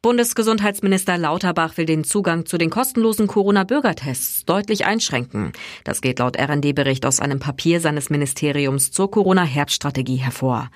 Bundesgesundheitsminister Lauterbach will den Zugang zu den kostenlosen Corona-Bürgertests deutlich einschränken. Das geht laut RND-Bericht aus einem Papier seines Ministeriums zur Corona-Herbststrategie hervor.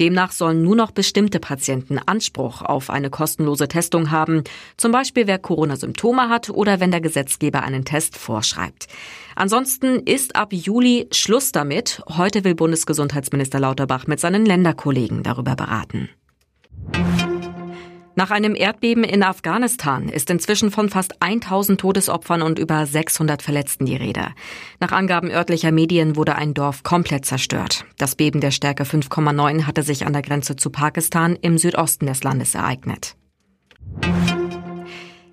Demnach sollen nur noch bestimmte Patienten Anspruch auf eine kostenlose Testung haben, zum Beispiel wer Corona-Symptome hat oder wenn der Gesetzgeber einen Test vorschreibt. Ansonsten ist ab Juli Schluss damit. Heute will Bundesgesundheitsminister Lauterbach mit seinen Länderkollegen darüber beraten. Nach einem Erdbeben in Afghanistan ist inzwischen von fast 1000 Todesopfern und über 600 Verletzten die Rede. Nach Angaben örtlicher Medien wurde ein Dorf komplett zerstört. Das Beben der Stärke 5,9 hatte sich an der Grenze zu Pakistan im Südosten des Landes ereignet.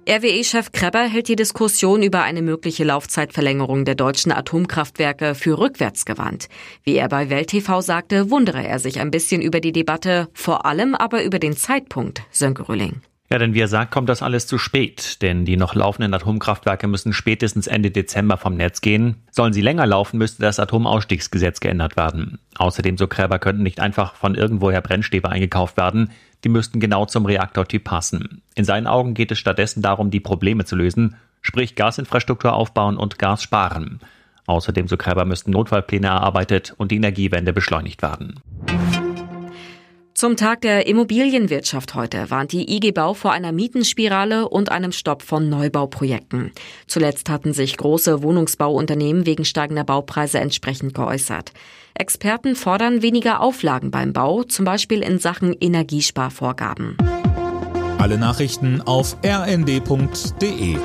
RWE-Chef Kreber hält die Diskussion über eine mögliche Laufzeitverlängerung der deutschen Atomkraftwerke für rückwärtsgewandt. Wie er bei Welt TV sagte, wundere er sich ein bisschen über die Debatte, vor allem aber über den Zeitpunkt, Sönke Rülling. Ja, denn wie er sagt, kommt das alles zu spät, denn die noch laufenden Atomkraftwerke müssen spätestens Ende Dezember vom Netz gehen. Sollen sie länger laufen, müsste das Atomausstiegsgesetz geändert werden. Außerdem, so Gräber, könnten nicht einfach von irgendwoher Brennstäbe eingekauft werden, die müssten genau zum Reaktortyp passen. In seinen Augen geht es stattdessen darum, die Probleme zu lösen, sprich Gasinfrastruktur aufbauen und Gas sparen. Außerdem, so Kräber, müssten Notfallpläne erarbeitet und die Energiewende beschleunigt werden. Zum Tag der Immobilienwirtschaft heute warnt die IG Bau vor einer Mietenspirale und einem Stopp von Neubauprojekten. Zuletzt hatten sich große Wohnungsbauunternehmen wegen steigender Baupreise entsprechend geäußert. Experten fordern weniger Auflagen beim Bau, zum Beispiel in Sachen Energiesparvorgaben. Alle Nachrichten auf rnd.de